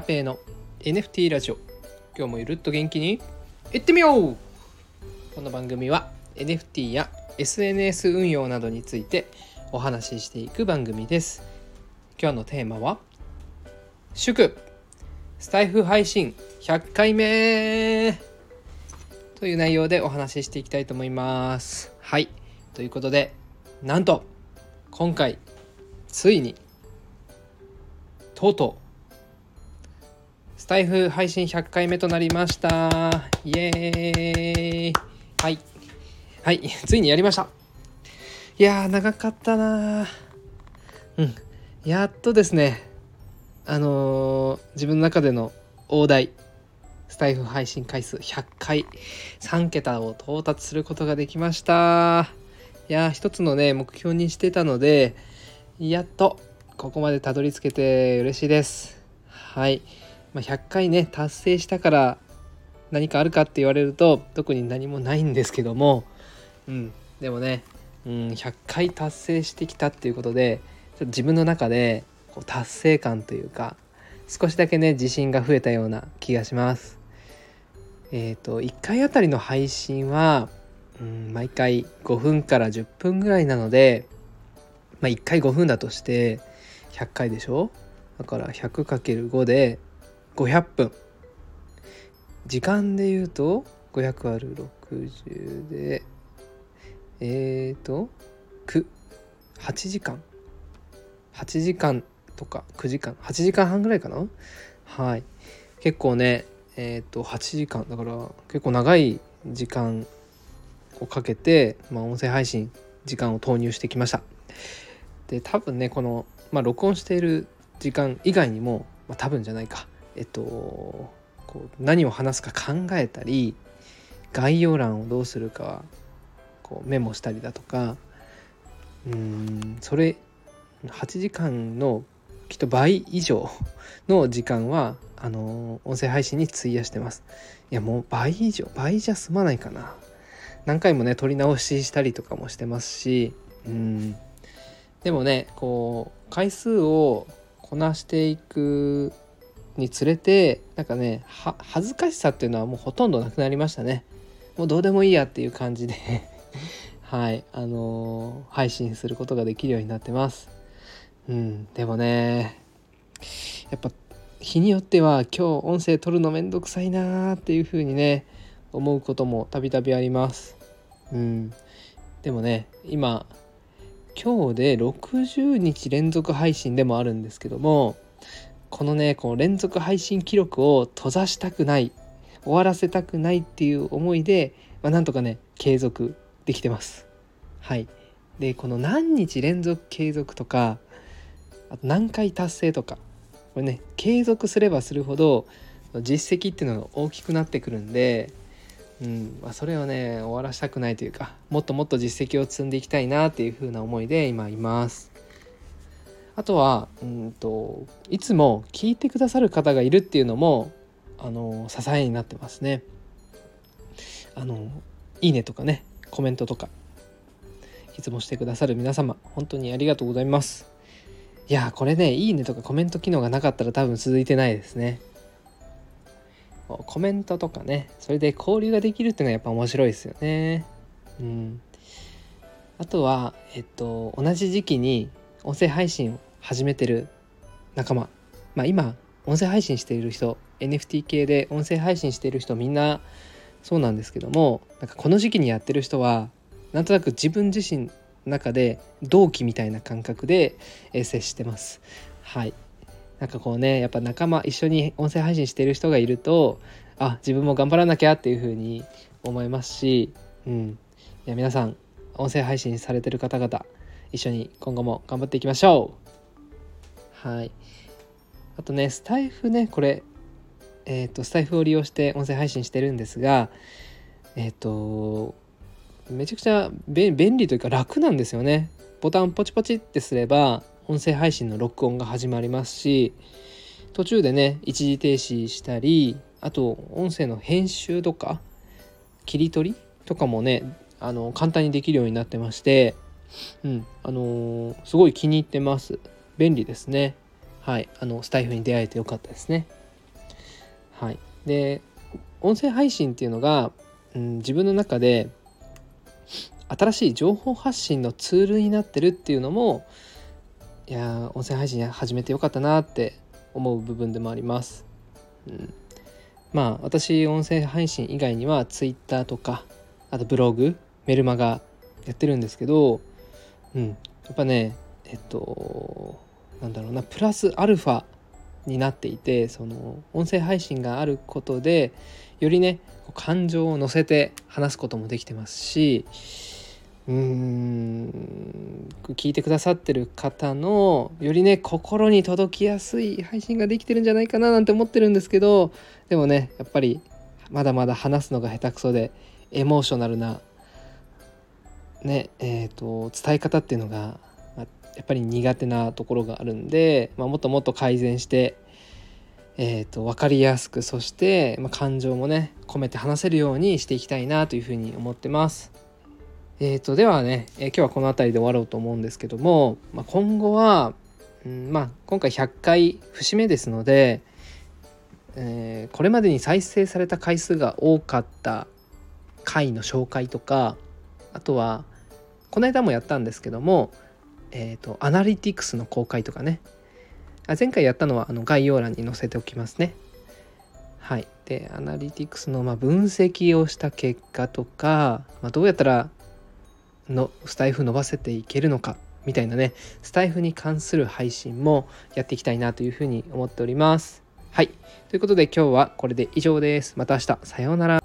ラペーの NFT ラジオ。今日もゆるっと元気に。いってみよう。この番組は NFT や SNS 運用などについてお話ししていく番組です。今日のテーマは祝。スタイフ配信100回目。という内容でお話ししていきたいと思います。はい。ということでなんと今回ついにとうとうタイフ配信100回目となりました。イエーイ。はい。はい。ついにやりました。いやー長かったな。うん。やっとですね。あのー、自分の中での大台スタイフ配信回数100回3桁を到達することができました。いやー一つのね目標にしてたのでやっとここまでたどり着けて嬉しいです。はい、まあ、100回ね達成したから何かあるかって言われると特に何もないんですけどもうんでもね、うん、100回達成してきたっていうことでちょっと自分の中でこう達成感というか少しだけね自信が増えたような気がします。えっ、ー、と1回あたりの配信は、うん、毎回5分から10分ぐらいなのでまあ1回5分だとして100回でしょ？だから 100×5 で500分。時間で言うと500ある60でえっ、ー、と98時間。8時間とか9時間。8時間半ぐらいかな？はい。結構ねえっ、ー、と8時間。だから結構長い時間をかけて、まあ、音声配信時間を投入してきました。で多分ねこの、まあ、録音している時間以外にも、まあ、多分じゃないか。えっとこう何を話すか考えたり概要欄をどうするかこうメモしたりだとかうんそれ8時間のきっと倍以上の時間はあの音声配信に費やしてます。いやもう倍以上倍じゃ済まないかな。何回もね撮り直ししたりとかもしてますしうん。でもねこう回数をこなしていくにつれてなんかね恥ずかしさっていうのはもうほとんどなくなりましたね。もうどうでもいいやっていう感じで。はい。あのー、配信することができるようになってます。うん。でもねやっぱ日によっては今日音声取るのめんどくさいなーっていう風にね思うこともたびたびあります。うん。でもね今今日で60日連続配信でもあるんですけどもこのねこの連続配信記録を閉ざしたくない終わらせたくないっていう思いで、まあ、なんとかね継続できてます。はい。でこの何日連続継続とかあと何回達成とかこれね継続すればするほど実績っていうのが大きくなってくるんでうんまあ、それをね終わらしたくないというかもっともっと実績を積んでいきたいなっていう風な思いで今います。あとはうんといつも聞いてくださる方がいるっていうのもあの支えになってますね。あのいいねとかねコメントとかいつもしてくださる皆様本当にありがとうございます。いやこれねいいねとかコメント機能がなかったら多分続いてないですね。コメントとかねそれで交流ができるっていうのはやっぱ面白いですよね。うん、あとは、えっと、同じ時期に音声配信を始めてる仲間。まあ今音声配信している人 NFT 系で音声配信している人みんなそうなんですけどもなんかこの時期にやってる人はなんとなく自分自身の中で同期みたいな感覚で接してます。はい。なんかこうねやっぱ仲間一緒に音声配信してる人がいるとあ自分も頑張らなきゃっていう風に思いますし、うん、いや皆さん音声配信されてる方々一緒に今後も頑張っていきましょう。はい。あとねスタイフねこれえっ、ー、とスタイフを利用して音声配信してるんですがえっ、ー、とめちゃくちゃ便利というか楽なんですよね。ボタンポチポチってすれば音声配信の録音が始まりますし途中でね一時停止したりあと音声の編集とか切り取りとかもねあの簡単にできるようになってましてうんあのー、すごい気に入ってます。便利ですね。はい。あのスタイフに出会えてよかったですね。はい、で音声配信っていうのが、うん、自分の中で新しい情報発信のツールになってるっていうのもいや音声配信始めてよかったなって思う部分でもあります。うん、まあ私音声配信以外には Twitter とかあとブログメルマガやってるんですけど、うん、やっぱねえっとなんだろうなプラスアルファになっていてその音声配信があることでよりね感情を乗せて話すこともできてますしうーん聞いてくださってる方のよりね心に届きやすい配信ができてるんじゃないかななんて思ってるんですけどでもねやっぱりまだまだ話すのが下手くそでエモーショナルなねえーと、伝え方っていうのがやっぱり苦手なところがあるんで、まあ、もっともっと改善して、えーと、分かりやすくそして、まあ、感情もね込めて話せるようにしていきたいなというふうに思ってます。えーと、ではね、えー、今日はこの辺りで終わろうと思うんですけども、まあ、今後は、うんまあ、今回100回節目ですので、えー、これまでに再生された回数が多かった回の紹介とかあとはこの間もやったんですけども、えーと、アナリティクスの公開とかねあ前回やったのはあの概要欄に載せておきますね。はい、でアナリティクスのま分析をした結果とか、まあ、どうやったらのスタイフ伸ばせていけるのかみたいなねスタイフに関する配信もやっていきたいなというふうに思っております。はいということで今日はこれで以上です。また明日さようなら。